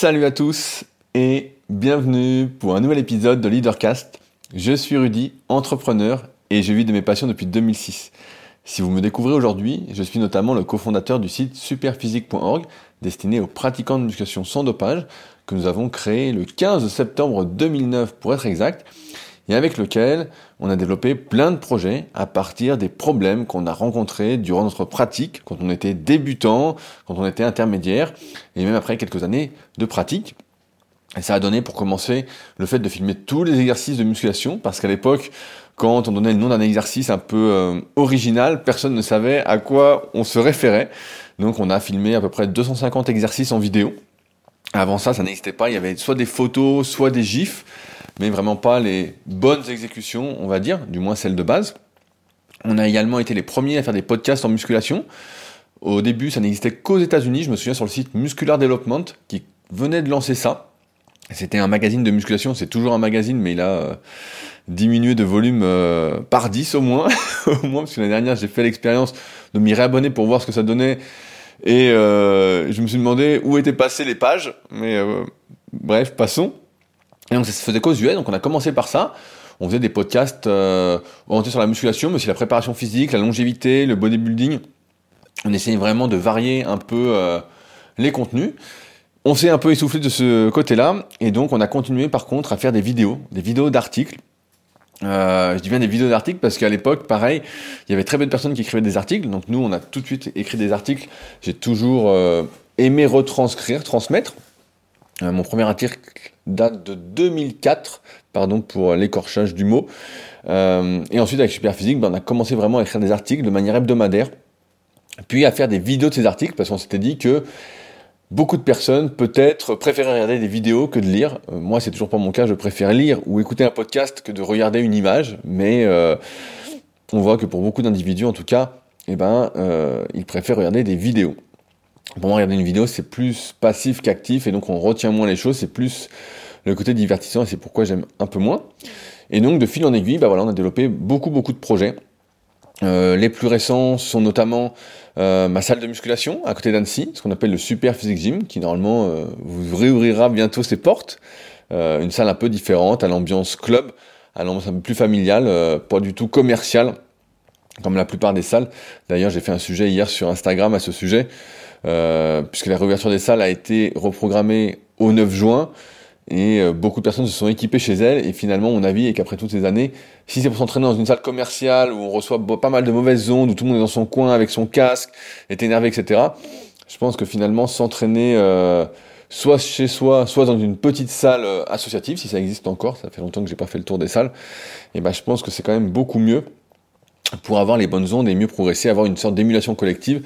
Salut à tous et bienvenue pour un nouvel épisode de Leadercast. Je suis Rudy, entrepreneur et je vis de mes passions depuis 2006. Si vous me découvrez aujourd'hui, je suis notamment le cofondateur du site superphysique.org destiné aux pratiquants de musculation sans dopage que nous avons créé le 15 septembre 2009 pour être exact et avec lequel on a développé plein de projets à partir des problèmes qu'on a rencontrés durant notre pratique, quand on était débutant, quand on était intermédiaire, et même après quelques années de pratique. Et ça a donné pour commencer le fait de filmer tous les exercices de musculation, parce qu'à l'époque, quand on donnait le nom d'un exercice un peu euh, original, personne ne savait à quoi on se référait. Donc on a filmé à peu près 250 exercices en vidéo. Avant ça, ça n'existait pas, il y avait soit des photos, soit des gifs mais vraiment pas les bonnes exécutions, on va dire, du moins celles de base. On a également été les premiers à faire des podcasts en musculation. Au début, ça n'existait qu'aux États-Unis. Je me souviens sur le site Muscular Development qui venait de lancer ça. C'était un magazine de musculation. C'est toujours un magazine, mais il a euh, diminué de volume euh, par 10 au moins. au moins, parce que l'année dernière, j'ai fait l'expérience de m'y réabonner pour voir ce que ça donnait. Et euh, je me suis demandé où étaient passées les pages. Mais bref, passons. Et donc ça se faisait qu'aux US, donc on a commencé par ça. On faisait des podcasts euh, orientés sur la musculation, mais aussi la préparation physique, la longévité, le bodybuilding. On essayait vraiment de varier un peu euh, les contenus. On s'est un peu essoufflé de ce côté-là, et donc on a continué par contre à faire des vidéos, des vidéos d'articles. Euh, je dis bien des vidéos d'articles parce qu'à l'époque, pareil, il y avait très peu de personnes qui écrivaient des articles. Donc nous, on a tout de suite écrit des articles. J'ai toujours euh, aimé retranscrire, transmettre. Euh, mon premier article date de 2004, pardon pour l'écorchage du mot. Et ensuite, avec Superphysique, ben, on a commencé vraiment à écrire des articles de manière hebdomadaire, puis à faire des vidéos de ces articles, parce qu'on s'était dit que beaucoup de personnes, peut-être, préféraient regarder des vidéos que de lire. Euh, moi, c'est toujours pas mon cas, je préfère lire ou écouter un podcast que de regarder une image, mais on voit que pour beaucoup d'individus, en tout cas, eh ben, ils préfèrent regarder des vidéos. Pour moi, regarder une vidéo, c'est plus passif qu'actif, et donc on retient moins les choses, c'est plus le côté divertissant, et c'est pourquoi j'aime un peu moins. Et donc, de fil en aiguille, bah voilà, on a développé beaucoup, beaucoup de projets. Euh, les plus récents sont notamment euh, ma salle de musculation à côté d'Annecy, ce qu'on appelle le Super Physique Gym, qui normalement euh, vous réouvrira bientôt ses portes. une salle un peu différente, à l'ambiance club, à l'ambiance un peu plus familiale, pas du tout commerciale, comme la plupart des salles. D'ailleurs, j'ai fait un sujet hier sur Instagram à ce sujet. Euh, puisque la réouverture des salles a été reprogrammée au 9 juin, et euh, beaucoup de personnes se sont équipées chez elles, et finalement mon avis est qu'après toutes ces années, si c'est pour s'entraîner dans une salle commerciale où on reçoit pas mal de mauvaises ondes, où tout le monde est dans son coin avec son casque, est énervé, etc., je pense que finalement s'entraîner euh, soit chez soi, soit dans une petite salle associative, si ça existe encore, ça fait longtemps que j'ai pas fait le tour des salles, et ben je pense que c'est quand même beaucoup mieux pour avoir les bonnes ondes et mieux progresser, avoir une sorte d'émulation collective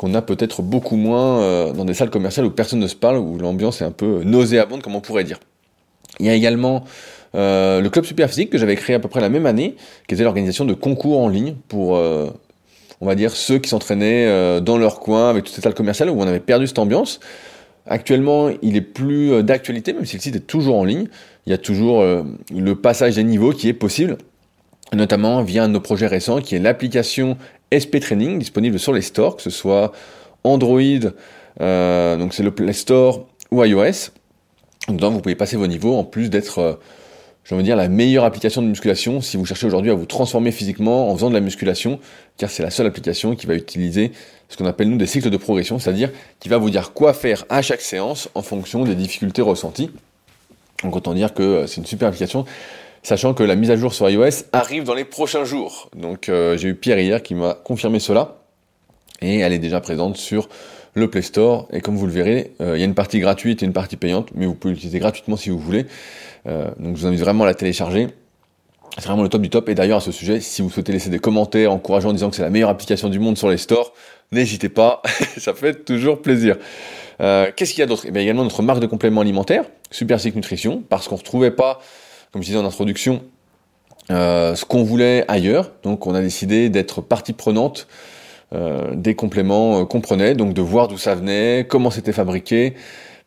qu'on a peut-être beaucoup moins euh, dans des salles commerciales où personne ne se parle, où l'ambiance est un peu nauséabonde, comme on pourrait dire. Il y a également euh, le club Superphysique que j'avais créé à peu près la même année, qui était l'organisation de concours en ligne pour, euh, on va dire, ceux qui s'entraînaient dans leur coin avec toutes ces salles commerciales où on avait perdu cette ambiance. Actuellement, il est plus d'actualité, même si le site est toujours en ligne. Il y a toujours le passage des niveaux qui est possible, notamment via nos projets récents qui est l'application SP Training disponible sur les stores, que ce soit Android, euh, donc c'est le Play Store ou iOS. Donc vous pouvez passer vos niveaux en plus d'être, euh, je veux dire, la meilleure application de musculation si vous cherchez aujourd'hui à vous transformer physiquement en faisant de la musculation, car c'est la seule application qui va utiliser ce qu'on appelle nous des cycles de progression, c'est-à-dire qui va vous dire quoi faire à chaque séance en fonction des difficultés ressenties. Donc autant dire que euh, c'est une super application sachant que la mise à jour sur iOS arrive dans les prochains jours. Donc euh, j'ai eu Pierre hier qui m'a confirmé cela, et elle est déjà présente sur le Play Store, et comme vous le verrez, euh, il y a une partie gratuite et une partie payante, mais vous pouvez l'utiliser gratuitement si vous voulez. Euh, donc je vous invite vraiment à la télécharger. C'est vraiment le top du top. Et d'ailleurs, à ce sujet, si vous souhaitez laisser des commentaires encourageants en disant que c'est la meilleure application du monde sur les stores, n'hésitez pas, ça fait toujours plaisir. Qu'est-ce qu'il y a d'autre? Eh bien, également notre marque de compléments alimentaires, Super Nutrition, parce qu'on ne retrouvait pas comme je disais en introduction, euh, ce qu'on voulait ailleurs. Donc on a décidé d'être partie prenante euh, des compléments euh, qu'on prenait, donc de voir d'où ça venait, comment c'était fabriqué,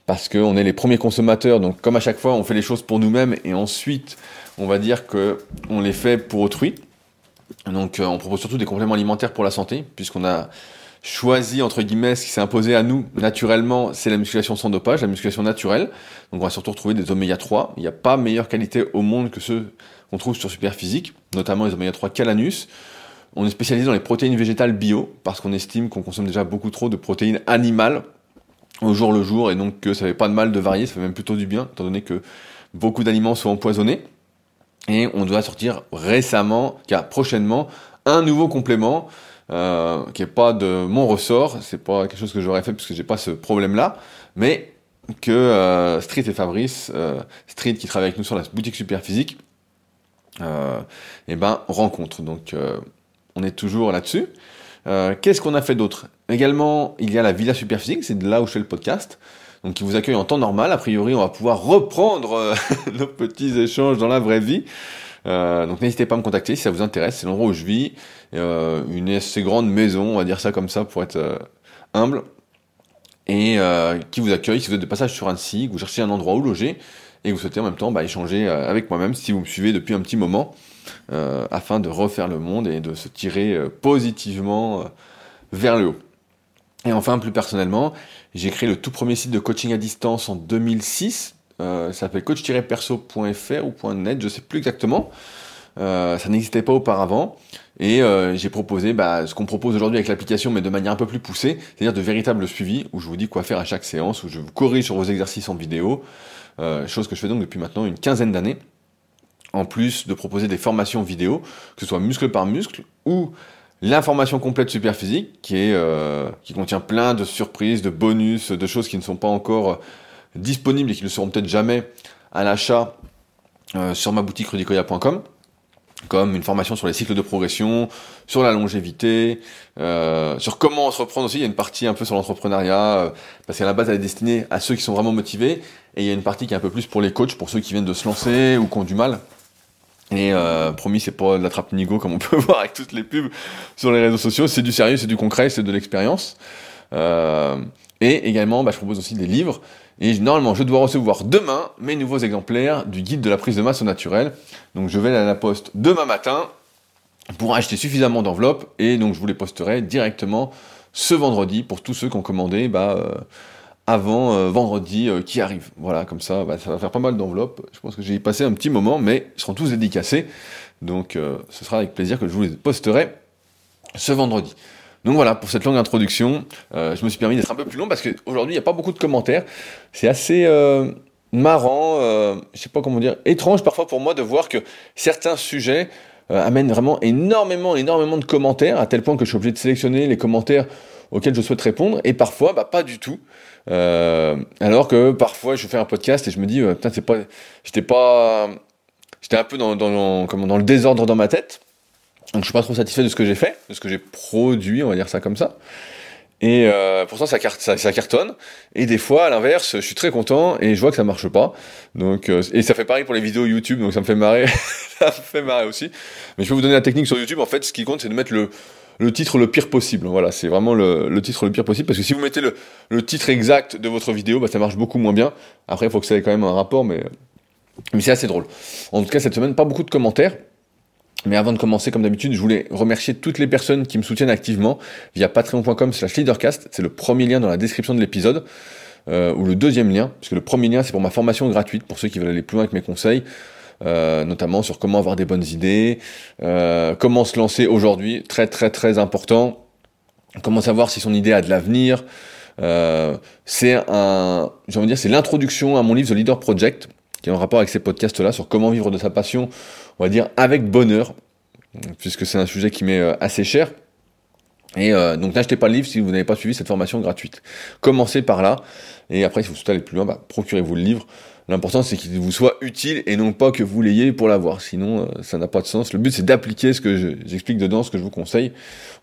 parce qu'on est les premiers consommateurs. Donc comme à chaque fois, on fait les choses pour nous-mêmes et ensuite, on va dire que on les fait pour autrui. Donc on propose surtout des compléments alimentaires pour la santé, puisqu'on a choisi entre guillemets ce qui s'est imposé à nous naturellement, c'est la musculation sans dopage, la musculation naturelle. Donc on va surtout retrouver des oméga 3. Il n'y a pas meilleure qualité au monde que ceux qu'on trouve sur Superphysique, notamment les oméga 3 Calanus. On est spécialisé dans les protéines végétales bio parce qu'on estime qu'on consomme déjà beaucoup trop de protéines animales au jour le jour et donc que ça fait pas de mal de varier, ça fait même plutôt du bien étant donné que beaucoup d'aliments sont empoisonnés. Et on doit sortir récemment, car prochainement, un nouveau complément euh, qui est pas de mon ressort, c'est pas quelque chose que j'aurais fait parce que j'ai pas ce problème-là, mais que euh, Street et Fabrice, euh, Street qui travaille avec nous sur la boutique Superphysique, euh, et eh ben rencontre. Donc on est toujours là-dessus. Qu'est-ce qu'on a fait d'autre? Également, il y a la Villa Superphysique, c'est de là où je fais le podcast, donc qui vous accueille en temps normal. A priori, on va pouvoir reprendre nos petits échanges dans la vraie vie. Euh, donc n'hésitez pas à me contacter si ça vous intéresse. C'est l'endroit où je vis, euh, une assez grande maison, on va dire ça comme ça pour être euh, humble, et qui vous accueille si vous êtes de passage sur Annecy, que vous cherchez un endroit où loger et que vous souhaitez en même temps bah, échanger avec moi-même si vous me suivez depuis un petit moment, afin de refaire le monde et de se tirer positivement vers le haut. Et enfin, plus personnellement, j'ai créé le tout premier site de coaching à distance en 2006 euh, ça s'appelle coach-perso.fr ou .net, je sais plus exactement. Euh, ça n'existait pas auparavant. Et euh, j'ai proposé bah, ce qu'on propose aujourd'hui avec l'application, mais de manière un peu plus poussée, c'est-à-dire de véritables suivis, où je vous dis quoi faire à chaque séance, où je vous corrige sur vos exercices en vidéo, chose que je fais donc depuis maintenant une quinzaine d'années. En plus de proposer des formations vidéo, que ce soit muscle par muscle, ou l'information complète super physique, qui contient plein de surprises, de bonus, de choses qui ne sont pas encore disponibles et qui ne seront peut-être jamais à l'achat euh, sur ma boutique rudicoya.com comme une formation sur les cycles de progression, sur la longévité, euh, sur comment se reprendre aussi. Il y a une partie un peu sur l'entrepreneuriat, euh, parce qu'à la base elle est destinée à ceux qui sont vraiment motivés, et il y a une partie qui est un peu plus pour les coachs, pour ceux qui viennent de se lancer ou qui ont du mal. Et euh, promis, c'est pas de la trappe nigo comme on peut voir avec toutes les pubs sur les réseaux sociaux. C'est du sérieux, c'est du concret, c'est de l'expérience. Euh, et également, bah, je propose aussi des livres. Et normalement, je dois recevoir demain mes nouveaux exemplaires du guide de la prise de masse au naturel. Donc je vais à la poste demain matin pour acheter suffisamment d'enveloppes. Et donc je vous les posterai directement ce vendredi pour tous ceux qui ont commandé bah, euh, avant euh, vendredi qui arrive. Voilà, comme ça, bah, ça va faire pas mal d'enveloppes. Je pense que j'ai passé un petit moment, mais ils seront tous dédicacés. Donc ce sera avec plaisir que je vous les posterai ce vendredi. Donc voilà, pour cette longue introduction, euh, je me suis permis d'être un peu plus long parce qu'aujourd'hui, il n'y a pas beaucoup de commentaires. C'est assez euh, marrant, euh, je sais pas comment dire, étrange parfois pour moi de voir que certains sujets euh, amènent vraiment énormément, énormément de commentaires, à tel point que je suis obligé de sélectionner les commentaires auxquels je souhaite répondre, et parfois, bah, pas du tout. Euh, alors que parfois, je fais un podcast et je me dis, putain, c'est pas, j'étais pas, j'étais un peu dans, dans, comment, dans le désordre dans ma tête. Donc je suis pas trop satisfait de ce que j'ai fait, de ce que j'ai produit, on va dire ça comme ça. Et euh, pourtant ça, cartonne. Et des fois, à l'inverse, je suis très content et je vois que ça marche pas. Donc euh, et ça fait pareil pour les vidéos YouTube, donc ça me fait marrer, ça me fait marrer aussi. Mais je vais vous donner la technique sur YouTube. En fait, ce qui compte, c'est de mettre le titre le pire possible. Voilà, c'est vraiment le, titre le pire possible parce que si vous mettez le, le titre exact de votre vidéo, bah, ça marche beaucoup moins bien. Après, il faut que ça ait quand même un rapport, mais mais c'est assez drôle. En tout cas, cette semaine, pas beaucoup de commentaires. Mais avant de commencer, comme d'habitude, je voulais remercier toutes les personnes qui me soutiennent activement via patreon.com slash leadercast. C'est le premier lien dans la description de l'épisode, euh, ou le deuxième lien, puisque le premier lien, c'est pour ma formation gratuite, pour ceux qui veulent aller plus loin avec mes conseils, euh, notamment sur comment avoir des bonnes idées, euh, comment se lancer aujourd'hui, très très très important, comment savoir si son idée a de l'avenir. Euh, c'est un, j'ai envie de dire, c'est l'introduction à mon livre The Leader Project, qui est en rapport avec ces podcasts-là sur comment vivre de sa passion on va dire, avec bonheur, puisque c'est un sujet qui m'est euh, assez cher. Et euh, donc n'achetez pas le livre si vous n'avez pas suivi cette formation gratuite. Commencez par là, et après si vous souhaitez aller plus loin, bah, procurez-vous le livre. L'important c'est qu'il vous soit utile et non pas que vous l'ayez pour l'avoir, sinon euh, ça n'a pas de sens. Le but c'est d'appliquer ce que j'explique dedans, ce que je vous conseille.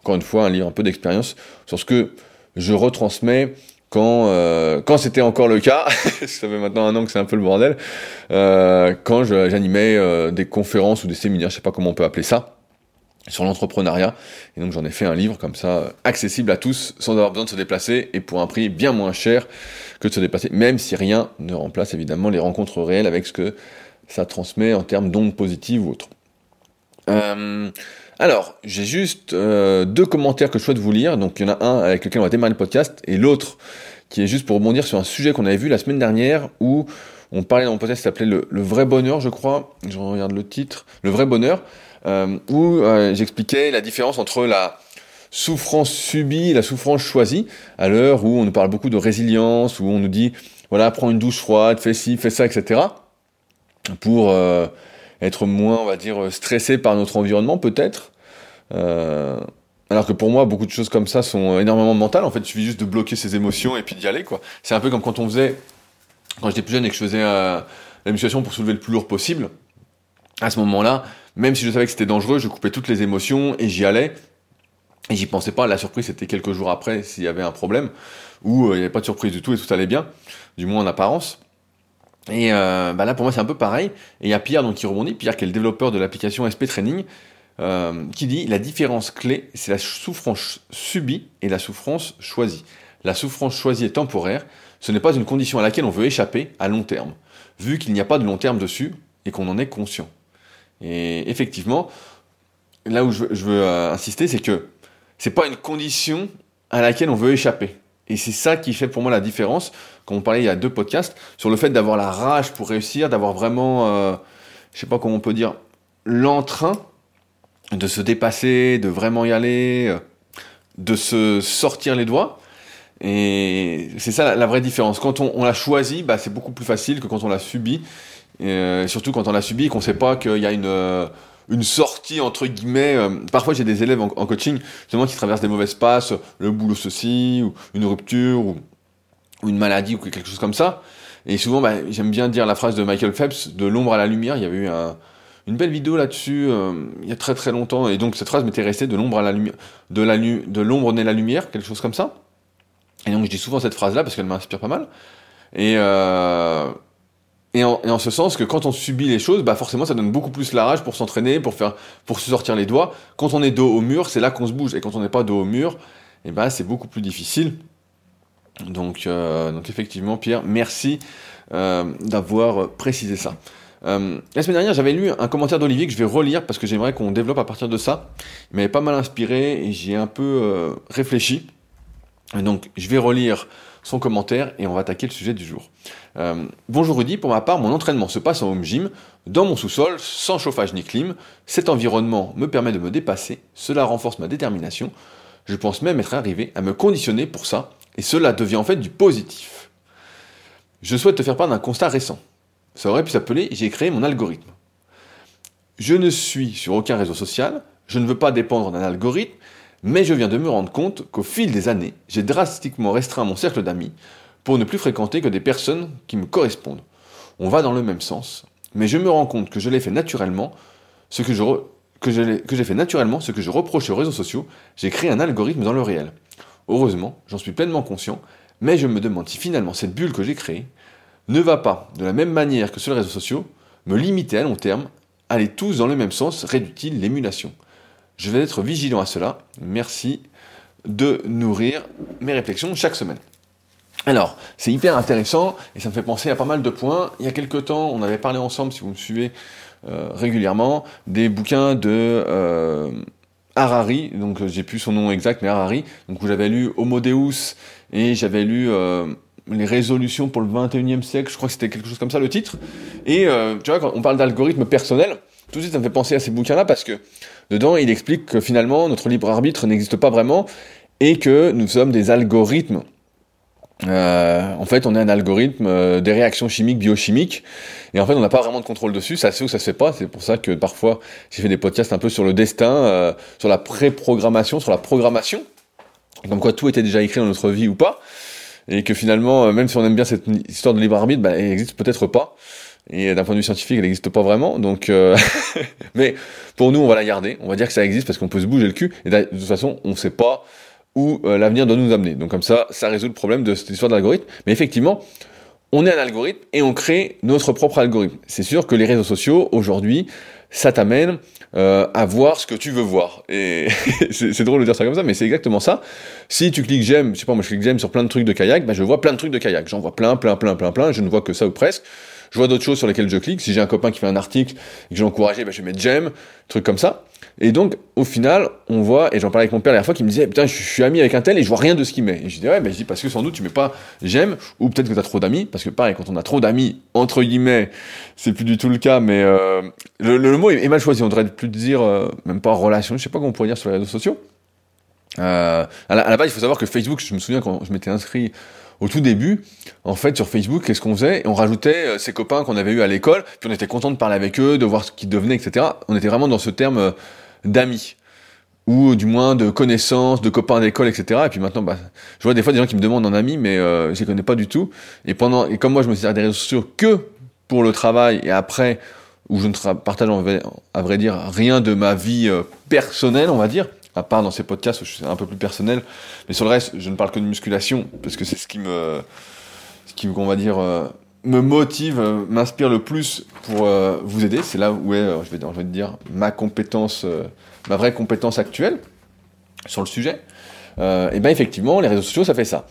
Encore une fois, un livre un peu d'expérience sur ce que je retransmets quand euh, quand c'était encore le cas, ça fait maintenant un an que c'est un peu le bordel, euh, quand j'animais euh, des conférences ou des séminaires, je sais pas comment on peut appeler ça, sur l'entrepreneuriat. Et donc j'en ai fait un livre comme ça, accessible à tous, sans avoir besoin de se déplacer et pour un prix bien moins cher que de se déplacer, même si rien ne remplace évidemment les rencontres réelles avec ce que ça transmet en termes d'ondes positives ou autres. Euh, alors, j'ai juste euh, deux commentaires que je souhaite vous lire. Donc, il y en a un avec lequel on va démarrer le podcast et l'autre qui est juste pour rebondir sur un sujet qu'on avait vu la semaine dernière où on parlait dans mon podcast qui s'appelait le, vrai bonheur, je crois. Je regarde le titre. Le vrai bonheur, euh, où j'expliquais la différence entre la souffrance subie et la souffrance choisie, à l'heure où on nous parle beaucoup de résilience, où on nous dit, voilà, prends une douche froide, fais ci, fais ça, etc. Pour être moins, on va dire, stressé par notre environnement, peut-être. Euh, alors que pour moi, beaucoup de choses comme ça sont énormément mentales. En fait, il suffit juste de bloquer ses émotions et puis d'y aller. C'est un peu comme quand on faisait, quand j'étais plus jeune et que je faisais euh, la musculation pour soulever le plus lourd possible. À ce moment-là, même si je savais que c'était dangereux, je coupais toutes les émotions et j'y allais. Et j'y pensais pas. La surprise, c'était quelques jours après s'il y avait un problème ou euh, il n'y avait pas de surprise du tout et tout allait bien, du moins en apparence. Et euh, bah là, pour moi, c'est un peu pareil. Et il y a Pierre donc, qui rebondit, Pierre qui est le développeur de l'application SP Training, euh, qui dit la différence clé, c'est la souffrance subie et la souffrance choisie. La souffrance choisie est temporaire, ce n'est pas une condition à laquelle on veut échapper à long terme, vu qu'il n'y a pas de long terme dessus et qu'on en est conscient. Et effectivement, là où je, veux euh, insister, c'est que c'est pas une condition à laquelle on veut échapper. Et c'est ça qui fait pour moi la différence, comme on parlait il y a deux podcasts, sur le fait d'avoir la rage pour réussir, d'avoir vraiment, euh, je sais pas comment on peut dire, l'entrain de se dépasser, de vraiment y aller, euh, de se sortir les doigts. Et c'est ça la, vraie différence. Quand on, l'a choisi, bah, c'est beaucoup plus facile que quand on l'a subi. Euh, surtout quand on l'a subi et qu'on sait pas qu'il y a une, euh, une sortie entre guillemets. Euh, parfois j'ai des élèves en, coaching justement qui traversent des mauvaises passes, le boulot ceci, ou une rupture, ou, une maladie, ou quelque chose comme ça. Et souvent bah, j'aime bien dire la phrase de Michael Phelps, de l'ombre à la lumière. Il y avait eu une belle vidéo là-dessus il y a très très longtemps. Et donc cette phrase m'était restée de l'ombre à la lumière, de l'ombre naît la lumière, quelque chose comme ça. Et donc je dis souvent cette phrase-là parce qu'elle m'inspire pas mal. Et euh, et en, ce sens que quand on subit les choses, bah forcément ça donne beaucoup plus la rage pour s'entraîner, pour faire, pour se sortir les doigts. Quand on est dos au mur, c'est là qu'on se bouge, et quand on n'est pas dos au mur, et eh ben c'est beaucoup plus difficile. Donc, euh, donc effectivement, Pierre, merci euh, d'avoir précisé ça. Euh, la semaine dernière, j'avais lu un commentaire d'Olivier que je vais relire parce que j'aimerais qu'on développe à partir de ça. Il m'avait pas mal inspiré et j'y ai un peu réfléchi. donc, je vais relire son commentaire et on va attaquer le sujet du jour. Euh, bonjour Rudy, pour ma part, mon entraînement se passe en home gym, dans mon sous-sol, sans chauffage ni clim. Cet environnement me permet de me dépasser, cela renforce ma détermination. Je pense même être arrivé à me conditionner pour ça, et cela devient en fait du positif. Je souhaite te faire part d'un constat récent. Ça aurait pu s'appeler J'ai créé mon algorithme. Je ne suis sur aucun réseau social, je ne veux pas dépendre d'un algorithme, mais je viens de me rendre compte qu'au fil des années, j'ai drastiquement restreint mon cercle d'amis pour ne plus fréquenter que des personnes qui me correspondent. On va dans le même sens, mais je me rends compte que je l'ai fait naturellement, ce que je que j'ai fait naturellement ce que je reproche aux réseaux sociaux, j'ai créé un algorithme dans le réel. Heureusement, j'en suis pleinement conscient, mais je me demande si finalement cette bulle que j'ai créée ne va pas, de la même manière que sur les réseaux sociaux, me limiter à long terme, aller tous dans le même sens, réduit-il l'émulation? Je vais être vigilant à cela. Merci de nourrir mes réflexions chaque semaine. Alors, c'est hyper intéressant et ça me fait penser à pas mal de points. Il y a quelques temps, on avait parlé ensemble, si vous me suivez euh, régulièrement, des bouquins de euh, Harari, donc euh, j'ai plus son nom exact, mais Harari, donc où j'avais lu Homo Deus et j'avais lu les résolutions pour le 21e siècle, je crois que c'était quelque chose comme ça le titre. Et tu vois, quand on parle d'algorithme personnel, tout de suite ça me fait penser à ces bouquins-là parce que Dedans, il explique que finalement, notre libre arbitre n'existe pas vraiment et que nous sommes des algorithmes. Euh, en fait, on est un algorithme euh, des réactions chimiques, biochimiques, et en fait, on n'a pas vraiment de contrôle dessus. Ça se fait ou ça se fait pas. C'est pour ça que parfois, j'ai fait des podcasts un peu sur le destin, euh, sur la pré-programmation, sur la programmation, comme quoi tout était déjà écrit dans notre vie ou pas, et que finalement, même si on aime bien cette histoire de libre arbitre, bah, elle n'existe peut-être pas. Et d'un point de vue scientifique, elle n'existe pas vraiment. Donc, euh, mais pour nous, on va la garder. On va dire que ça existe parce qu'on peut se bouger le cul. Et de toute façon, on ne sait pas où euh, l'avenir doit nous amener. Donc comme ça, ça résout le problème de cette histoire d'algorithme. Mais effectivement, on est un algorithme et on crée notre propre algorithme. C'est sûr que les réseaux sociaux, aujourd'hui, ça t'amène euh, à voir ce que tu veux voir. Et c'est drôle de dire ça comme ça, mais c'est exactement ça. Si tu cliques j'aime, je sais pas, moi je clique j'aime sur plein de trucs de kayak, ben je vois plein de trucs de kayak. J'en vois plein, plein, plein, plein, plein, je ne vois que ça ou presque. Je vois d'autres choses sur lesquelles je clique. Si j'ai un copain qui fait un article et que j'ai encouragé, je vais mettre j'aime, truc comme ça. Et donc, au final, on voit, et j'en parlais avec mon père la dernière fois, qui me disait, putain, je suis ami avec un tel et je vois rien de ce qu'il met. Et je dis, ouais, ben, je dis, parce que sans doute tu mets pas j'aime, ou peut-être que tu as trop d'amis, parce que pareil, quand on a trop d'amis, entre guillemets, c'est plus du tout le cas, mais euh, le, mot est, mal choisi. On devrait plus dire, euh, même pas relation, je sais pas comment on pourrait dire sur les réseaux sociaux. Euh, à, la, base, il faut savoir que Facebook, je me souviens quand je m'étais inscrit au tout début, en fait, sur Facebook, qu'est-ce qu'on faisait? On rajoutait euh, ses copains qu'on avait eu à l'école, puis on était content de parler avec eux, de voir ce qu'ils devenaient, etc. On était vraiment dans ce terme euh, d'amis ou du moins de connaissances, de copains d'école, etc. Et puis maintenant, bah, je vois des fois des gens qui me demandent un ami, mais euh, je les connais pas du tout. Et pendant, et comme moi, je me sers des réseaux sociaux que pour le travail, et après, où je ne partage, à vrai dire, rien de ma vie euh, personnelle, on va dire, à part dans ces podcasts où je suis un peu plus personnel. Mais sur le reste, je ne parle que de musculation, parce que c'est ce qui me, ce qui, on va dire, euh, me motive, euh, m'inspire le plus pour euh, vous aider. C'est là où est, vais, je vais dire, ma compétence, ma vraie compétence actuelle sur le sujet. et bien effectivement, les réseaux sociaux, ça fait ça.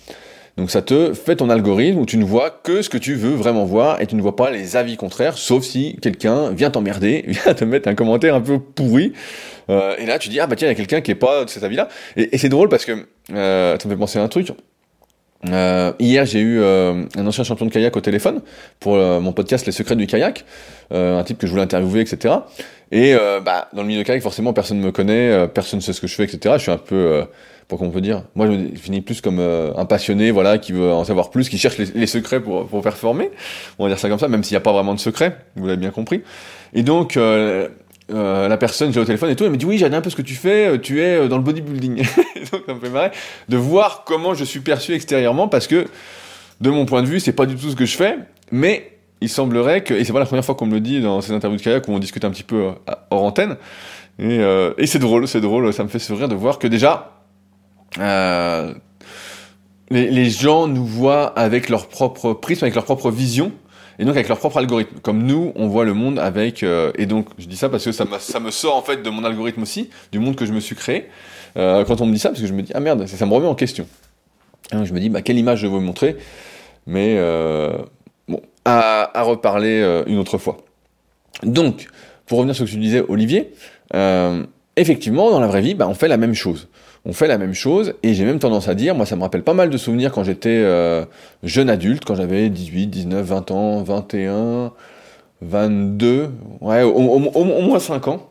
Donc ça te fait ton algorithme où tu ne vois que ce que tu veux vraiment voir et tu ne vois pas les avis contraires, sauf si quelqu'un vient t'emmerder, vient te mettre un commentaire un peu pourri. Euh, et là tu dis ah bah tiens il y a quelqu'un qui est pas de cet avis-là. Et, c'est drôle parce que euh, ça me fait penser à un truc. Euh, hier, j'ai eu euh, un ancien champion de kayak au téléphone pour mon podcast Les secrets du kayak, un type que je voulais interviewer, etc. Et bah, dans le milieu de kayak, forcément, personne ne me connaît, personne ne sait ce que je fais, etc. Je suis un peu pour qu'on peut dire. Moi, je finis plus comme euh, un passionné, voilà, qui veut en savoir plus, qui cherche les, secrets pour, pour performer. On va dire ça comme ça, même s'il n'y a pas vraiment de secret, vous l'avez bien compris. Et donc, euh, euh, la personne, j'ai au téléphone et tout, elle me dit oui, j'adore un peu ce que tu fais, tu es dans le bodybuilding. donc, ça me fait marrer de voir comment je suis perçu extérieurement, parce que, de mon point de vue, c'est pas du tout ce que je fais, mais il semblerait que, et c'est pas la première fois qu'on me le dit dans ces interviews de kayak où on discute un petit peu hors antenne, et, et c'est drôle, c'est drôle, ça me fait sourire de voir que déjà, euh, les, gens nous voient avec leur propre prisme, avec leur propre vision, et donc avec leur propre algorithme. Comme nous, on voit le monde avec... Euh, et donc, je dis ça parce que ça, ça me sort en fait de mon algorithme aussi, du monde que je me suis créé. Euh, quand on me dit ça, parce que je me dis, ah merde, ça, me remet en question. donc, je me dis, bah, quelle image je veux montrer Mais bon, à, à reparler une autre fois. Donc, pour revenir sur ce que tu disais, Olivier, effectivement, dans la vraie vie, bah, on fait la même chose on fait la même chose, et j'ai même tendance à dire, moi ça me rappelle pas mal de souvenirs quand j'étais euh, jeune adulte, quand j'avais 18, 19, 20 ans, 21, 22, ouais, au, moins 5 ans,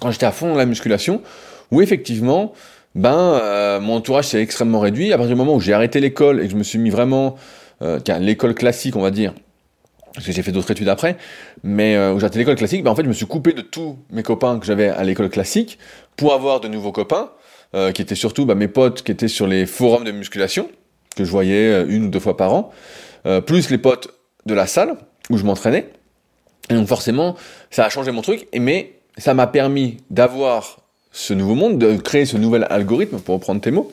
quand j'étais à fond dans la musculation, où effectivement, ben, euh, mon entourage s'est extrêmement réduit, à partir du moment où j'ai arrêté l'école et que je me suis mis vraiment, euh, l'école classique on va dire, parce que j'ai fait d'autres études après, mais euh, où j'ai arrêté l'école classique, ben en fait je me suis coupé de tous mes copains que j'avais à l'école classique pour avoir de nouveaux copains, euh, qui étaient surtout bah, mes potes qui étaient sur les forums de musculation, que je voyais euh, une ou deux fois par an, euh, plus les potes de la salle où je m'entraînais. Et donc forcément, ça a changé mon truc, mais ça m'a permis d'avoir ce nouveau monde, de créer ce nouvel algorithme, pour reprendre tes mots,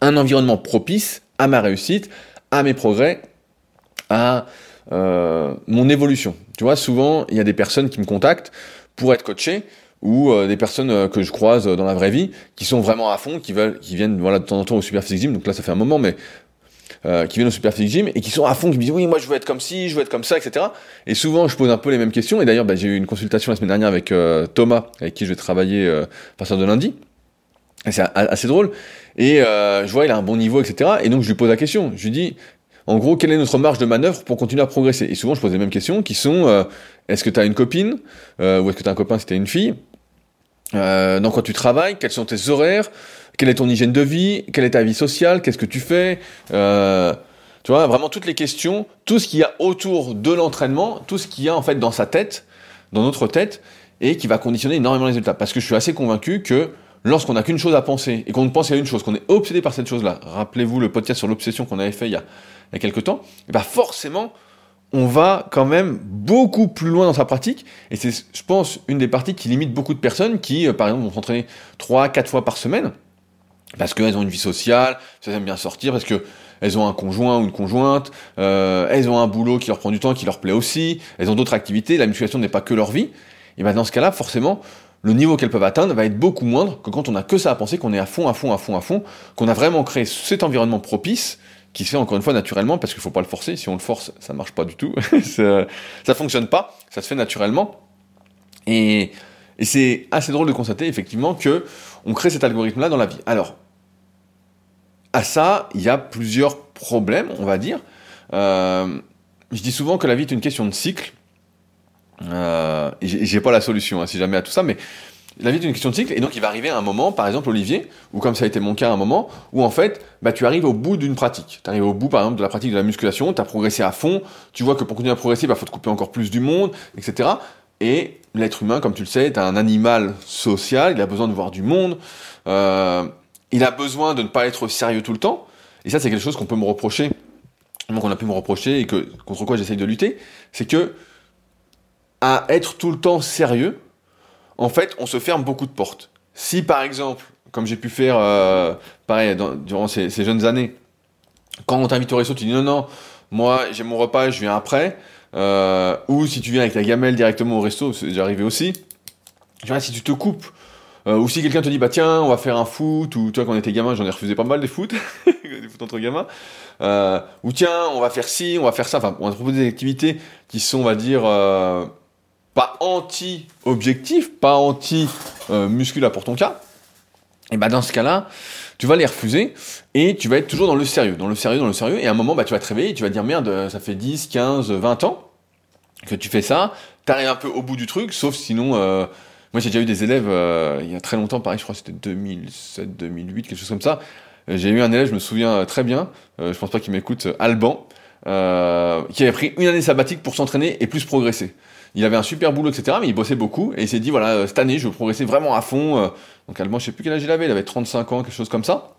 un environnement propice à ma réussite, à mes progrès, à mon évolution. Tu vois, souvent, il y a des personnes qui me contactent pour être coachées, ou euh, des personnes euh, que je croise dans la vraie vie qui sont vraiment à fond, qui veulent, qui viennent voilà de temps en temps au Super Physique Gym. Donc là, ça fait un moment, mais euh, qui viennent au Super Physique Gym et qui sont à fond, qui me disent oui, moi je veux être comme ci, je veux être comme ça, etc. Et souvent, je pose un peu les mêmes questions. Et d'ailleurs, bah, j'ai eu une consultation la semaine dernière avec Thomas, avec qui je vais travailler à partir de lundi. Et c'est assez drôle. Et je vois, il a un bon niveau, etc. Et donc, je lui pose la question. Je lui dis, en gros, quelle est notre marge de manœuvre pour continuer à progresser? Et souvent, je pose les mêmes questions qui sont est-ce que tu as une copine? Ou est-ce que tu as un copain si tu une fille? Euh, dans quoi tu travailles, quels sont tes horaires, quelle est ton hygiène de vie, quelle est ta vie sociale, qu'est-ce que tu fais, euh, tu vois, vraiment toutes les questions, tout ce qu'il y a autour de l'entraînement, tout ce qu'il y a en fait dans sa tête, dans notre tête, et qui va conditionner énormément les résultats. Parce que je suis assez convaincu que lorsqu'on n'a qu'une chose à penser, et qu'on pense qu'à une chose, qu'on est obsédé par cette chose-là, rappelez-vous le podcast sur l'obsession qu'on avait fait il y a, il y a quelques temps, et ben forcément, on va quand même beaucoup plus loin dans sa pratique. Et c'est, je pense, une des parties qui limite beaucoup de personnes qui, euh, par exemple, vont s'entraîner 3 4 fois par semaine, parce qu'elles ont une vie sociale, elles aiment bien sortir, parce que elles ont un conjoint ou une conjointe, euh, elles ont un boulot qui leur prend du temps, qui leur plaît aussi, elles ont d'autres activités, la musculation n'est pas que leur vie. Et ben dans ce cas-là, forcément, le niveau qu'elles peuvent atteindre va être beaucoup moindre que quand on a que ça à penser, qu'on est à fond, à fond, à fond, à fond, qu'on a vraiment créé cet environnement propice qui se fait encore une fois naturellement parce qu'il faut pas le forcer. Si on le force, ça marche pas du tout. ça, ça fonctionne pas. Ça se fait naturellement. Et, c'est assez drôle de constater effectivement que on crée cet algorithme-là dans la vie. Alors, à ça, il y a plusieurs problèmes, on va dire. Euh, je dis souvent que la vie est une question de cycle. Euh, j'ai pas la solution, hein, si jamais à tout ça, mais la vie est une question de cycle, et donc il va arriver un moment, par exemple Olivier, ou comme ça a été mon cas à un moment, où en fait, bah, tu arrives au bout d'une pratique. Tu arrives au bout, par exemple, de la pratique de la musculation, tu as progressé à fond, tu vois que pour continuer à progresser, il bah, faut te couper encore plus du monde, etc. Et l'être humain, comme tu le sais, est un animal social, il a besoin de voir du monde, euh, il a besoin de ne pas être sérieux tout le temps, et ça c'est quelque chose qu'on peut me reprocher, qu'on a pu me reprocher, et contre quoi j'essaye de lutter, c'est que à être tout le temps sérieux, en fait, on se ferme beaucoup de portes. Si par exemple, comme j'ai pu faire, euh, pareil, durant ces, jeunes années, quand on t'invite au resto, tu dis non, non, moi j'ai mon repas, je viens après, euh, ou si tu viens avec ta gamelle directement au resto, c'est déjà arrivé aussi, si tu te coupes, euh, ou si quelqu'un te dit bah tiens on va faire un foot ou toi quand on était gamin j'en ai refusé pas mal des foot des foot entre gamins ou tiens on va faire ci on va faire ça enfin on va te proposer des activités qui sont on va dire pas anti-objectif, pas anti-muscula pour ton cas, et bah dans ce cas-là, tu vas les refuser et tu vas être toujours dans le sérieux, dans le sérieux, dans le sérieux, et à un moment, bah, tu vas te réveiller et tu vas te dire merde, ça fait 10, 15, 20 ans que tu fais ça, t'arrives un peu au bout du truc, sauf sinon, euh, moi j'ai déjà eu des élèves euh, il y a très longtemps, pareil, je crois que c'était 2007, 2008, quelque chose comme ça. Euh, j'ai eu un élève, je me souviens très bien, je pense pas qu'il m'écoute, Alban, qui avait pris une année sabbatique pour s'entraîner et plus progresser. Il avait un super boulot, etc. Mais il bossait beaucoup et il s'est dit voilà, euh, cette année, je veux progresser vraiment à fond. Euh. Donc Alban, je sais plus quel âge il avait, il avait 35 ans, quelque chose comme ça.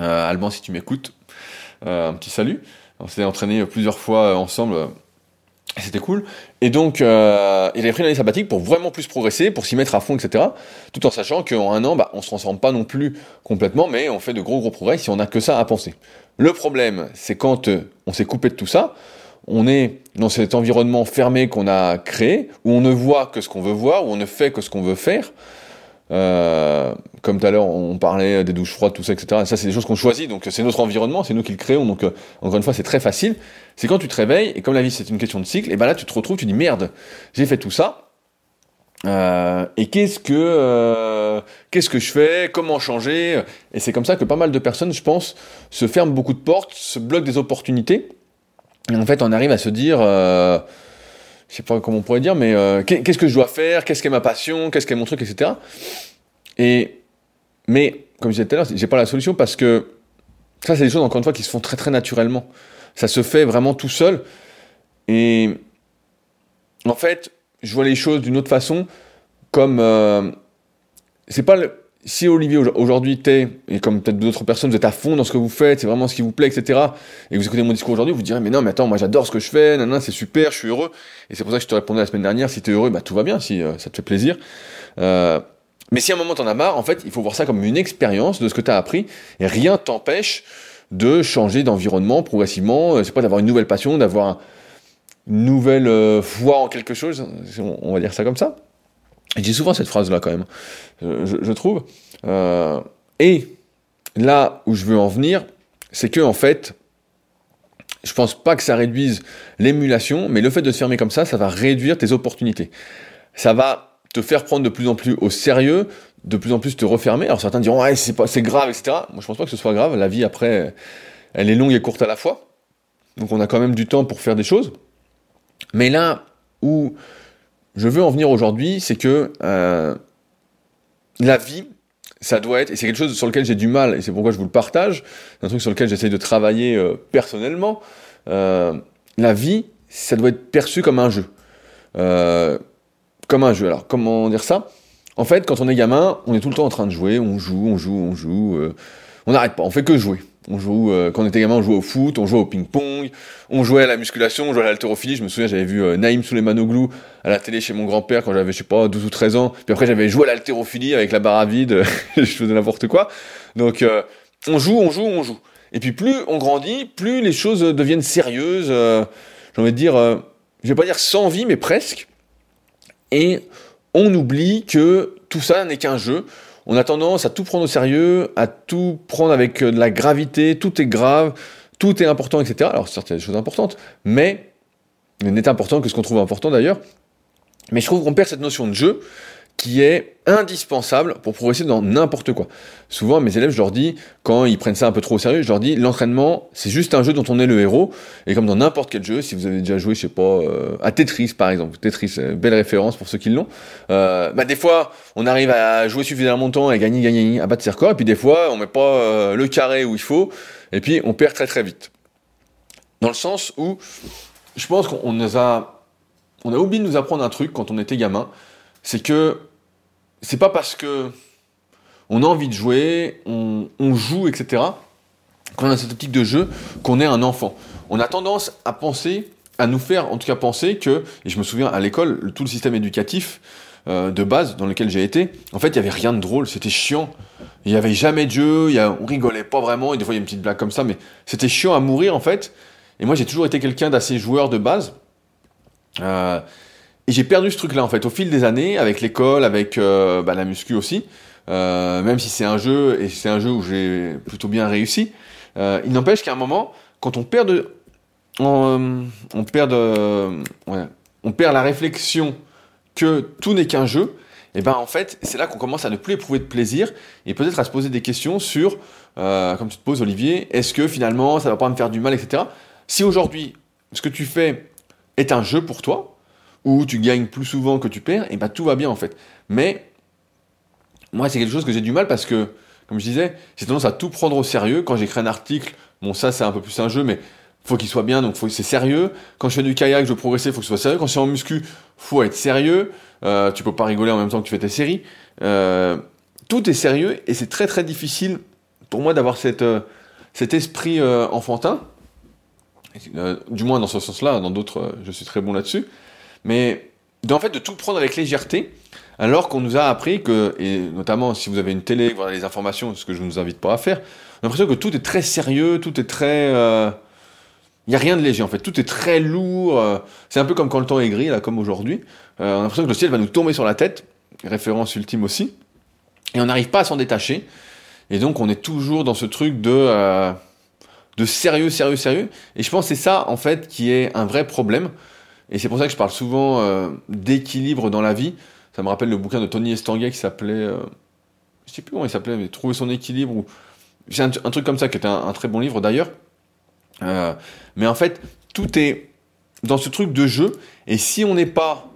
Euh, Alban, si tu m'écoutes, un petit salut. On s'est entraîné plusieurs fois ensemble. C'était cool. Et donc, il avait pris une année sabbatique pour vraiment plus progresser, pour s'y mettre à fond, etc. Tout en sachant qu'en un an, bah, on se transforme pas non plus complètement, mais on fait de gros gros progrès si on n'a que ça à penser. Le problème, c'est quand on s'est coupé de tout ça, on est dans cet environnement fermé qu'on a créé, où on ne voit que ce qu'on veut voir, où on ne fait que ce qu'on veut faire. Euh, comme tout à l'heure, on parlait des douches froides, tout ça, etc. Ça, c'est des choses qu'on choisit, donc c'est notre environnement, c'est nous qui le créons. Donc, euh, encore une fois, c'est très facile. C'est quand tu te réveilles, et comme la vie, c'est une question de cycle, et ben là, tu te retrouves, tu dis merde, j'ai fait tout ça. Euh, et qu'est-ce que qu'est-ce que je fais? Comment changer? Et c'est comme ça que pas mal de personnes, je pense, se ferment beaucoup de portes, se bloquent des opportunités et en fait, on arrive à se dire, je sais pas comment on pourrait dire, mais euh, qu'est-ce que je dois faire? Qu'est-ce qu'est ma passion? Qu'est-ce qu'est mon truc, etc. Et mais comme je disais tout à l'heure, j'ai pas la solution parce que ça, c'est des choses encore une fois qui se font très très naturellement. Ça se fait vraiment tout seul. Et en fait, je vois les choses d'une autre façon, comme euh, c'est pas le, si Olivier aujourd'hui t'es, et comme peut-être d'autres personnes, vous êtes à fond dans ce que vous faites, c'est vraiment ce qui vous plaît, etc., et vous écoutez mon discours aujourd'hui, vous direz, mais non, mais attends, moi j'adore ce que je fais, nanana, c'est super, je suis heureux. Et c'est pour ça que je te répondais la semaine dernière, si t'es heureux, bah tout va bien, si euh, ça te fait plaisir. Euh, mais si à un moment t'en as marre, en fait, il faut voir ça comme une expérience de ce que t'as appris, et rien t'empêche de changer d'environnement progressivement, euh, c'est pas d'avoir une nouvelle passion, d'avoir une nouvelle foi en quelque chose, on va dire ça comme ça. Je dis souvent cette phrase-là quand même, je, trouve. Euh, et là où je veux en venir, c'est que en fait, je pense pas que ça réduise l'émulation, mais le fait de se fermer comme ça, ça va réduire tes opportunités. Ça va te faire prendre de plus en plus au sérieux, de plus en plus te refermer. Alors certains diront ouais c'est pas grave etc. Moi je pense pas que ce soit grave. La vie après, elle est longue et courte à la fois. Donc on a quand même du temps pour faire des choses. Mais là où je veux en venir aujourd'hui, c'est que euh, la vie, ça doit être, et c'est quelque chose sur lequel j'ai du mal, et c'est pourquoi je vous le partage, c'est un truc sur lequel j'essaie de travailler euh, personnellement, euh, la vie, ça doit être perçu comme un jeu. comme un jeu. Alors, comment dire ça? En fait, quand on est gamin, on est tout le temps en train de jouer, on joue, on joue, on joue, on n'arrête pas, on fait que jouer. On joue, euh, quand on était gamin, on jouait au foot, on jouait au ping-pong, on jouait à la musculation, on jouait à l'haltérophilie. Je me souviens, j'avais vu euh, Naïm Souleymanoglou à la télé chez mon grand-père quand j'avais, je sais pas, 12 ou 13 ans. Puis après, j'avais joué à l'haltérophilie avec la barre à vide, je faisais n'importe quoi. Donc, euh, on joue, on joue, on joue. Et puis, plus on grandit, plus les choses deviennent sérieuses. J'ai envie de dire, je vais pas dire sans vie, mais presque. Et on oublie que tout ça n'est qu'un jeu on a tendance à tout prendre au sérieux, à tout prendre avec euh, de la gravité, tout est grave, tout est important, etc. Alors certes, il choses importantes, mais n'est important que ce qu'on trouve important d'ailleurs. Mais je trouve qu'on perd cette notion de jeu qui est indispensable pour progresser dans n'importe quoi. Souvent, mes élèves, je leur dis, quand ils prennent ça un peu trop au sérieux, je leur dis, l'entraînement, c'est juste un jeu dont on est le héros, et comme dans n'importe quel jeu, si vous avez déjà joué, je sais pas, euh, à Tetris par exemple, Tetris, euh, belle référence pour ceux qui l'ont, euh, bah des fois, on arrive à jouer suffisamment longtemps et gagner, gagner, gagner, à battre ses records, et puis des fois, on met pas euh, le carré où il faut, et puis on perd très très vite. Dans le sens où, je pense qu'on nous a, on a oublié de nous apprendre un truc quand on était gamin, c'est que c'est pas parce que on a envie de jouer, on, joue, etc., qu'on a cette optique de jeu, qu'on est un enfant. On a tendance à penser, à nous faire en tout cas penser que, et je me souviens à l'école, tout le système éducatif euh, de base dans lequel j'ai été, en fait, il y avait rien de drôle, c'était chiant. Il y avait jamais de jeu, y a, on rigolait pas vraiment, et des fois il y a une petite blague comme ça, mais c'était chiant à mourir en fait. Et moi j'ai toujours été quelqu'un d'assez joueur de base. Euh, et j'ai perdu ce truc-là en fait au fil des années, avec l'école, avec euh, bah, la muscu aussi. Euh, même si c'est un jeu et c'est un jeu où j'ai plutôt bien réussi, euh, il n'empêche qu'à un moment, quand on perd on, perd la réflexion que tout n'est qu'un jeu. Et ben en fait, c'est là qu'on commence à ne plus éprouver de plaisir et peut-être à se poser des questions sur, comme tu te poses Olivier, est-ce que finalement ça va pas me faire du mal, etc. Si aujourd'hui ce que tu fais est un jeu pour toi, où tu gagnes plus souvent que tu perds, et bah tout va bien en fait. Mais moi c'est quelque chose que j'ai du mal parce que, comme je disais, j'ai tendance à tout prendre au sérieux. Quand j'écris un article, bon ça c'est un peu plus un jeu, mais faut qu'il soit bien, donc faut c'est sérieux. Quand je fais du kayak, je veux progresser, faut que ce soit sérieux. Quand je suis en muscu, faut être sérieux. Euh, tu peux pas rigoler en même temps que tu fais tes séries. Euh, tout est sérieux et c'est très très difficile pour moi d'avoir euh, cet esprit euh, enfantin. Du moins dans ce sens-là, dans d'autres, je suis très bon là-dessus mais en fait de tout prendre avec légèreté, alors qu'on nous a appris que, et notamment si vous avez une télé, vous les informations, ce que je ne vous invite pas à faire, on a l'impression que tout est très sérieux, tout est très... Il euh, n'y a rien de léger en fait, tout est très lourd, euh, c'est un peu comme quand le temps est gris, là, comme aujourd'hui, euh, on a l'impression que le ciel va nous tomber sur la tête, référence ultime aussi, et on n'arrive pas à s'en détacher, et donc on est toujours dans ce truc de... De sérieux, sérieux, sérieux, et je pense que c'est ça en fait qui est un vrai problème, et c'est pour ça que je parle souvent euh, d'équilibre dans la vie. Ça me rappelle le bouquin de Tony Estanguet qui s'appelait, euh, je sais plus comment il s'appelait, mais Trouver son équilibre ou c'est un, truc comme ça qui était un, un très bon livre d'ailleurs. Euh, mais en fait, tout est dans ce truc de jeu. Et si on n'est pas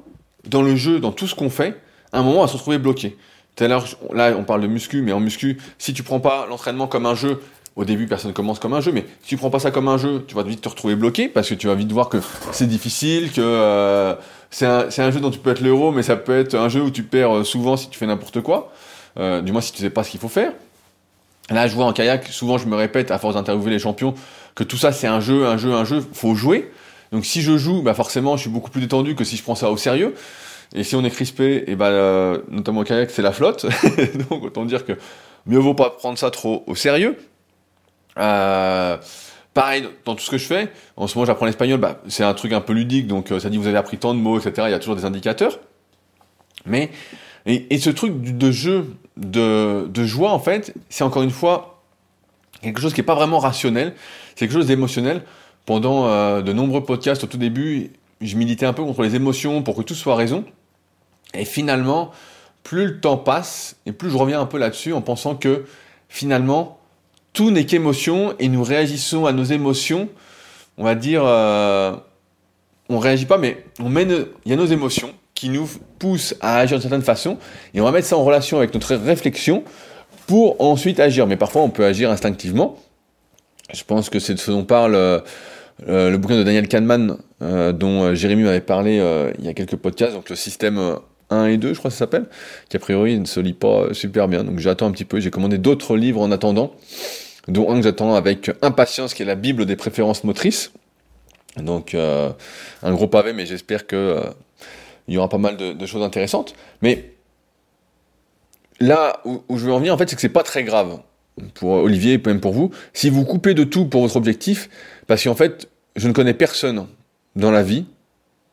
dans le jeu, dans tout ce qu'on fait, à un moment, on va se retrouver bloqué. Tout à l'heure, là, on parle de muscu, mais en muscu, si tu prends pas l'entraînement comme un jeu, au début, personne commence comme un jeu, mais si tu prends pas ça comme un jeu, tu vas vite te retrouver bloqué parce que tu vas vite voir que c'est difficile, que euh, c'est un, un, jeu dont tu peux être l'héros, mais ça peut être un jeu où tu perds souvent si tu fais n'importe quoi, euh, du moins si tu sais pas ce qu'il faut faire. Là, je vois en kayak, souvent je me répète à force d'interviewer les champions que tout ça c'est un jeu, un jeu, un jeu, faut jouer. Donc si je joue, bah forcément je suis beaucoup plus détendu que si je prends ça au sérieux. Et si on est crispé, et bah euh, notamment au kayak c'est la flotte, donc autant dire que mieux vaut pas prendre ça trop au sérieux. Euh, pareil, dans tout ce que je fais, en ce moment j'apprends l'espagnol, bah, c'est un truc un peu ludique, donc euh, ça dit vous avez appris tant de mots, etc. Il y a toujours des indicateurs. Mais, et, ce truc de jeu, de, de joie, en fait, c'est encore une fois quelque chose qui n'est pas vraiment rationnel, c'est quelque chose d'émotionnel. Pendant euh, de nombreux podcasts au tout début, je militais un peu contre les émotions pour que tout soit raison. Et finalement, plus le temps passe, et plus je reviens un peu là-dessus en pensant que finalement, tout n'est qu'émotion et nous réagissons à nos émotions, on va dire, euh, on réagit pas, mais on met, il y a nos émotions qui nous poussent à agir d'une certaine façon et on va mettre ça en relation avec notre réflexion pour ensuite agir. Mais parfois, on peut agir instinctivement. Je pense que c'est de ce dont parle euh, le bouquin de Daniel Kahneman, euh, dont Jérémy m'avait parlé euh, il y a quelques podcasts, donc le système 1 et 2, je crois que ça s'appelle, qui a priori ne se lit pas super bien. Donc j'attends un petit peu. J'ai commandé d'autres livres en attendant, dont un que j'attends avec impatience, qui est la Bible des préférences motrices. Donc euh, un gros pavé, mais j'espère que euh, y aura pas mal de, de, choses intéressantes. Mais là où, où je veux en venir, en fait, c'est que c'est pas très grave pour Olivier et même pour vous, si vous coupez de tout pour votre objectif, parce qu'en fait, je ne connais personne dans la vie,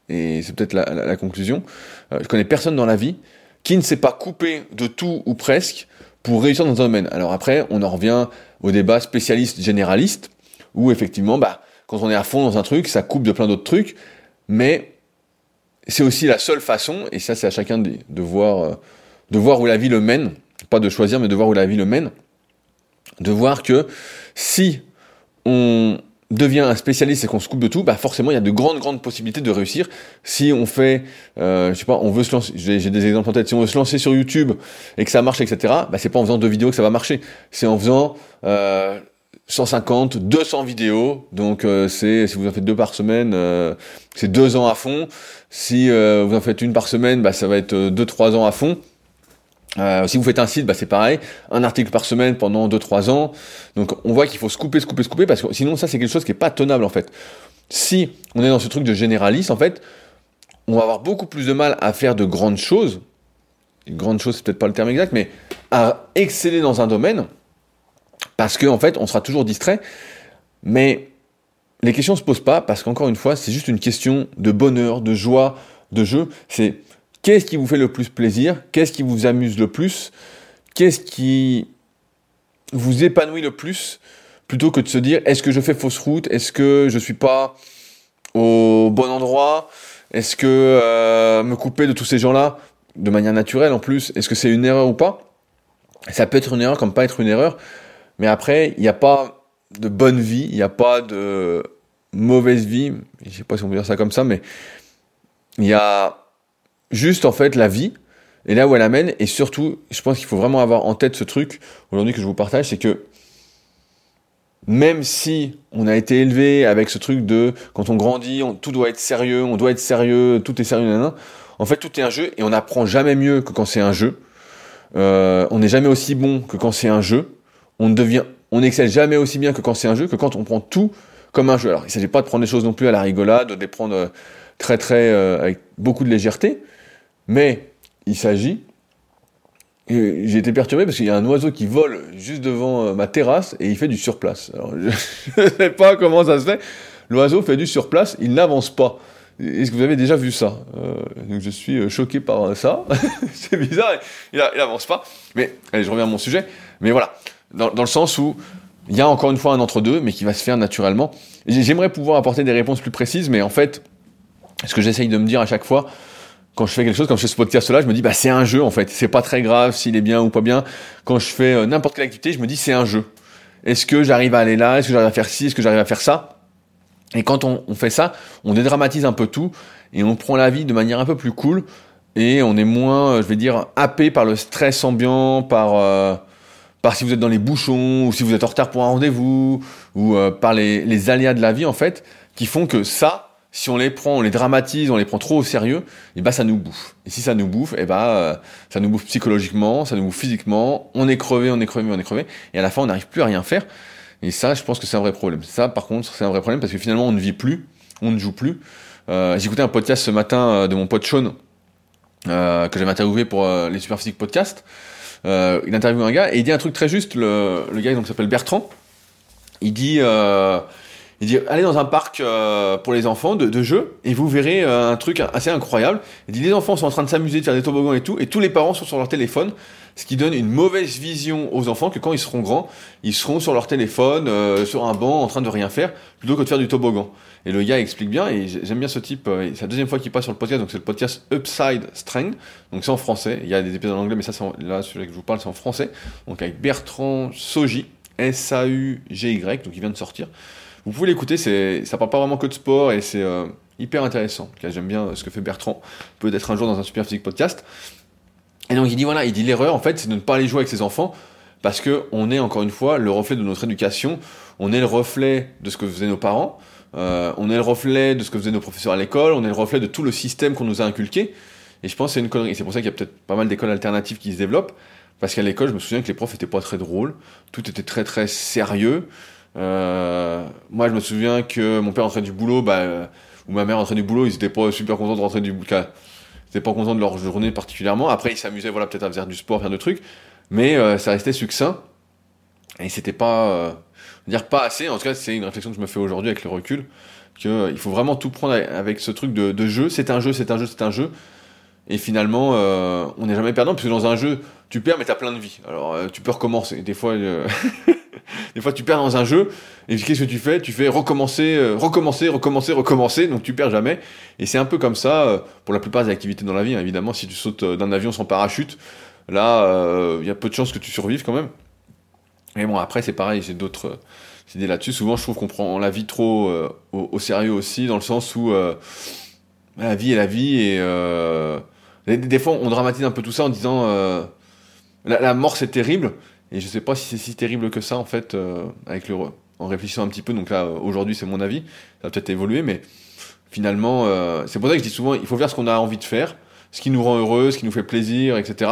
et c'est peut-être la, conclusion, euh, je connais personne dans la vie qui ne s'est pas coupé de tout ou presque pour réussir dans un domaine. Alors après, on en revient au débat spécialiste-généraliste, où effectivement, bah, quand on est à fond dans un truc, ça coupe de plein d'autres trucs, mais c'est aussi la seule façon, et ça c'est à chacun de, voir, euh, de voir où la vie le mène, pas de choisir, mais de voir où la vie le mène, de voir que si on devient un spécialiste et qu'on se coupe de tout, bah forcément il y a de grandes grandes possibilités de réussir. Si on fait, euh, je sais pas, on veut se lancer, j'ai des exemples en tête, si on veut se lancer sur YouTube et que ça marche, etc. Bah c'est pas en faisant deux vidéos que ça va marcher, c'est en faisant euh, 150, 200 vidéos. Donc euh, c'est si vous en faites deux par semaine, euh, c'est deux ans à fond. Si euh, vous en faites une par semaine, bah, ça va être deux trois ans à fond. Si vous faites un site, bah, c'est pareil, un article par semaine pendant deux trois ans. Donc on voit qu'il faut se couper, se couper, se couper, parce que sinon ça c'est quelque chose qui est pas tenable en fait. Si on est dans ce truc de généraliste, en fait, on va avoir beaucoup plus de mal à faire de grandes choses. Une grande chose, c'est peut-être pas le terme exact, mais à exceller dans un domaine parce qu'en en fait, on sera toujours distrait. Mais les questions ne se posent pas parce qu'encore une fois, c'est juste une question de bonheur, de joie, de jeu. C'est qu'est-ce qui vous fait le plus plaisir? Qu'est-ce qui vous amuse le plus? Qu'est-ce qui vous épanouit le plus? Plutôt que de se dire est-ce que je fais fausse route? Est-ce que je suis pas au bon endroit? Est-ce que euh, me couper de tous ces gens-là de manière naturelle en plus Est-ce que c'est une erreur ou pas? Ça peut être une erreur comme pas être une erreur. Mais après, il n'y a pas de bonne vie, il n'y a pas de mauvaise vie. Je sais pas si on peut dire ça comme ça, mais il y a juste en fait la vie et là où elle amène. Et surtout, je pense qu'il faut vraiment avoir en tête ce truc aujourd'hui que je vous partage, c'est que même si on a été élevé avec ce truc de quand on grandit, tout doit être sérieux, on doit être sérieux, tout est sérieux, En fait, tout est un jeu et on n'apprend jamais mieux que quand c'est un jeu. Euh, on n'est jamais aussi bon que quand c'est un jeu on devient, on n'excelle jamais aussi bien que quand c'est un jeu, que quand on prend tout comme un jeu. Alors, il ne s'agit pas de prendre les choses non plus à la rigolade, de les prendre euh, très très euh, avec beaucoup de légèreté, mais il s'agit. J'ai été perturbé parce qu'il y a un oiseau qui vole juste devant euh, ma terrasse et il fait du surplace. Alors, je ne sais pas comment ça se fait. L'oiseau fait du surplace, il n'avance pas. Est-ce que vous avez déjà vu ça? Donc je suis choqué par ça. c'est bizarre, il, il avance pas. Mais allez, je reviens à mon sujet. Mais voilà, dans, le sens où il y a encore une fois un entre-deux, mais qui va se faire naturellement. J'aimerais pouvoir apporter des réponses plus précises, mais en fait, ce que j'essaye de me dire à chaque fois, quand je fais quelque chose, quand je fais ce podcast-là, je me dis, bah, c'est un jeu, en fait. C'est pas très grave s'il est bien ou pas bien. Quand je fais euh, n'importe quelle activité, je me dis, c'est un jeu. Est-ce que j'arrive à aller là? Est-ce que j'arrive à faire ci? Est-ce que j'arrive à faire ça? Et quand on, fait ça, on dédramatise un peu tout et on prend la vie de manière un peu plus cool et on est moins, euh, je vais dire, happé par le stress ambiant, par, euh, par si vous êtes dans les bouchons, ou si vous êtes en retard pour un rendez-vous, ou euh, par les, les, aléas de la vie, en fait, qui font que ça, si on les prend, on les dramatise, on les prend trop au sérieux, et ben ça nous bouffe. Et si ça nous bouffe, et ben euh, ça nous bouffe psychologiquement, ça nous bouffe physiquement, on est crevé, on est crevé, on est crevé, et à la fin on n'arrive plus à rien faire. Et ça, je pense que c'est un vrai problème. Ça, par contre, c'est un vrai problème parce que finalement on ne vit plus, on ne joue plus. Euh, J'écoutais un podcast ce matin euh, de mon pote Sean, que j'avais interviewé pour les Superphysique Podcast. Euh, il interviewe un gars et il dit un truc très juste. Le, le gars donc s'appelle Bertrand. Il dit, euh, il dit, allez dans un parc euh, pour les enfants de, de jeux et vous verrez euh, un truc assez incroyable. Il dit, les enfants sont en train de s'amuser, de faire des toboggans et tout, et tous les parents sont sur leur téléphone, ce qui donne une mauvaise vision aux enfants que quand ils seront grands, ils seront sur leur téléphone, euh, sur un banc, en train de rien faire, plutôt que de faire du toboggan. Et le gars explique bien, et j'aime bien ce type, euh, c'est la deuxième fois qu'il passe sur le podcast, donc c'est le podcast Upside Strength, donc c'est en français, il y a des épisodes en anglais, mais ça, là, celui que je vous parle, c'est en français, donc avec Bertrand Soji, S-A-U-G-Y, donc il vient de sortir. Vous pouvez l'écouter, ça parle pas vraiment que de sport, et c'est euh, hyper intéressant. J'aime bien ce que fait Bertrand, peut-être un jour dans un super physique podcast. Et donc il dit voilà, il dit l'erreur en fait, c'est de ne pas aller jouer avec ses enfants, parce que on est encore une fois le reflet de notre éducation, on est le reflet de ce que faisaient nos parents, euh, on est le reflet de ce que faisaient nos professeurs à l'école, on est le reflet de tout le système qu'on nous a inculqué. Et je pense que c'est une connerie. C'est pour ça qu'il y a peut-être pas mal d'écoles alternatives qui se développent. Parce qu'à l'école, je me souviens que les profs étaient pas très drôles. Tout était très très sérieux. Euh, moi, je me souviens que mon père rentrait du boulot, bah, ou ma mère rentrait du boulot, ils étaient pas super contents de rentrer du boulot. Ils étaient pas contents de leur journée particulièrement. Après, ils s'amusaient, voilà, peut-être à faire du sport, faire des trucs. Mais euh, ça restait succinct. Et c'était pas dire pas assez. En tout cas, c'est une réflexion que je me fais aujourd'hui avec le recul, qu'il euh, faut vraiment tout prendre avec ce truc de, jeu. C'est un jeu, c'est un jeu, c'est un jeu. Et finalement, euh, on n'est jamais perdant, puisque dans un jeu, tu perds, mais tu as plein de vie. Alors, euh, tu peux recommencer. Des fois, des fois tu perds dans un jeu, et qu'est-ce que tu fais? Tu fais recommencer, euh, recommencer, recommencer, recommencer, donc tu perds jamais. Et c'est un peu comme ça euh, pour la plupart des activités dans la vie. Hein. Évidemment, si tu sautes euh, d'un avion sans parachute, là, il y a peu de chances que tu survives quand même. Mais bon, après, c'est pareil, j'ai d'autres idées là-dessus. Souvent, je trouve qu'on prend la vie trop au, sérieux aussi, dans le sens où la vie est la vie, et des, fois, on dramatise un peu tout ça en disant la, mort, c'est terrible. Et je sais pas si c'est si terrible que ça, en fait, avec le, en réfléchissant un petit peu. Donc là, aujourd'hui, c'est mon avis. Ça va peut-être évoluer, mais finalement, euh, c'est pour ça que je dis souvent, il faut faire ce qu'on a envie de faire, ce qui nous rend heureux, ce qui nous fait plaisir, etc.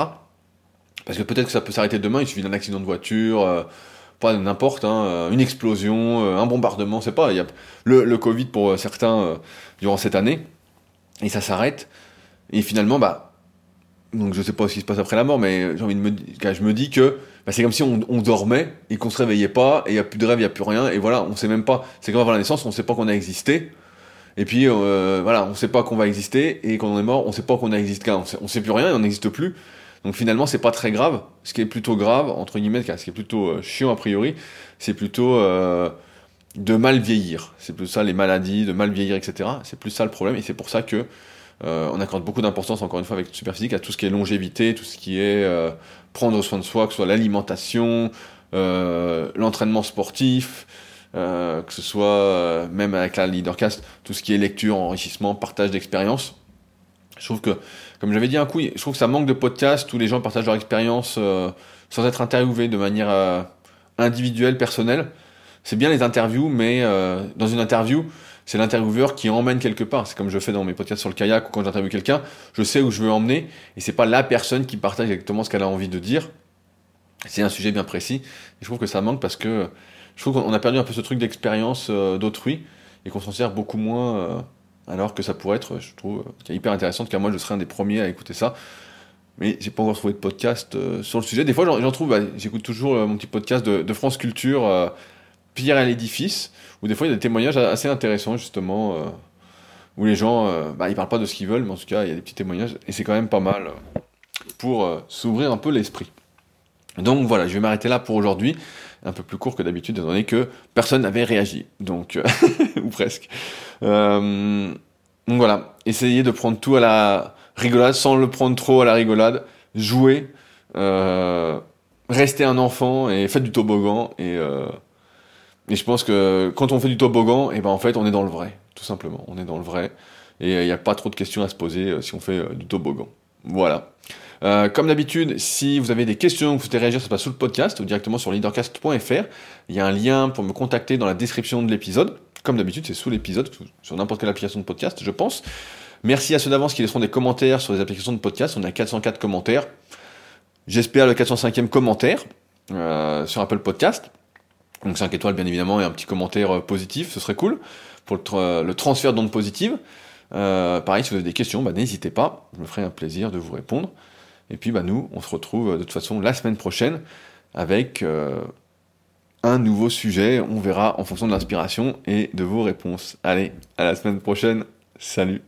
Parce que peut-être que ça peut s'arrêter demain. Il suffit d'un accident de voiture, euh, pas n'importe, hein, euh, une explosion, un bombardement, c'est pas. Il y a le, le Covid pour certains durant cette année, et ça s'arrête. Et finalement, bah donc je sais pas ce qui se passe après la mort, mais j'ai envie de me, je me dis que bah, c'est comme si on, dormait et qu'on se réveillait pas, et il y a plus de rêve, il y a plus rien, et voilà, on sait même pas. C'est comme avant la naissance, on sait pas qu'on a existé, et puis euh, voilà, on sait pas qu'on va exister, et quand on est mort, on sait pas qu'on a existé, on sait, sait plus rien, et on n'existe plus. Donc finalement, c'est pas très grave. Ce qui est plutôt grave, entre guillemets, ce qui est plutôt euh, chiant a priori, c'est plutôt euh, de mal vieillir. C'est plus ça les maladies, de mal vieillir, etc. C'est plus ça le problème, et c'est pour ça que on accorde beaucoup d'importance, encore une fois, avec Superphysique, à tout ce qui est longévité, tout ce qui est euh, prendre soin de soi, que ce soit l'alimentation, euh, l'entraînement sportif, que ce soit même avec la Leadercast, tout ce qui est lecture, enrichissement, partage d'expérience. Je trouve que, comme j'avais dit un coup, je trouve que ça manque de podcasts où les gens partagent leur expérience sans être interviewés de manière individuelle, personnelle. C'est bien les interviews, mais dans une interview, c'est l'intervieweur qui emmène quelque part. C'est comme je fais dans mes podcasts sur le kayak ou quand j'interviewe quelqu'un, je sais où je veux emmener et c'est pas la personne qui partage exactement ce qu'elle a envie de dire. C'est un sujet bien précis. Et je trouve que ça manque parce que je trouve qu'on a perdu un peu ce truc d'expérience euh, d'autrui et qu'on s'en sert beaucoup moins euh, alors que ça pourrait être, je trouve, euh, hyper intéressant. car moi, je serais un des premiers à écouter ça. Mais j'ai pas encore trouvé de podcast sur le sujet. Des fois, j'en trouve, bah, j'écoute toujours mon petit podcast de France Culture Pierre à l'édifice, où des fois il y a des témoignages assez intéressants justement, euh, où les gens, euh, bah, ils parlent pas de ce qu'ils veulent, mais en tout cas il y a des petits témoignages, et c'est quand même pas mal euh, pour s'ouvrir un peu l'esprit. Donc voilà, je vais m'arrêter là pour aujourd'hui, un peu plus court que d'habitude, étant donné que personne n'avait réagi, donc, ou presque. donc voilà, essayez de prendre tout à la rigolade, sans le prendre trop à la rigolade, jouer, rester un enfant et faites du toboggan, et et je pense que quand on fait du toboggan, et eh ben en fait on est dans le vrai, tout simplement. On est dans le vrai. Et il n'y a pas trop de questions à se poser euh, si on fait euh, du toboggan. Voilà. Euh, comme d'habitude, si vous avez des questions, vous souhaitez réagir, ça passe sous le podcast ou directement sur leadercast.fr. Il y a un lien pour me contacter dans la description de l'épisode. Comme d'habitude, c'est sous l'épisode, sur n'importe quelle application de podcast, je pense. Merci à ceux d'avance qui laisseront des commentaires sur les applications de podcast. On a 404 commentaires. J'espère le 405e commentaire sur Apple Podcast. Donc 5 étoiles bien évidemment et un petit commentaire euh, positif, ce serait cool pour le, le transfert d'ondes positives. Euh, pareil, si vous avez des questions, bah, n'hésitez pas, je me ferai un plaisir de vous répondre. Et puis bah, nous, on se retrouve euh, de toute façon la semaine prochaine avec euh, un nouveau sujet. On verra en fonction de l'inspiration et de vos réponses. Allez, à la semaine prochaine. Salut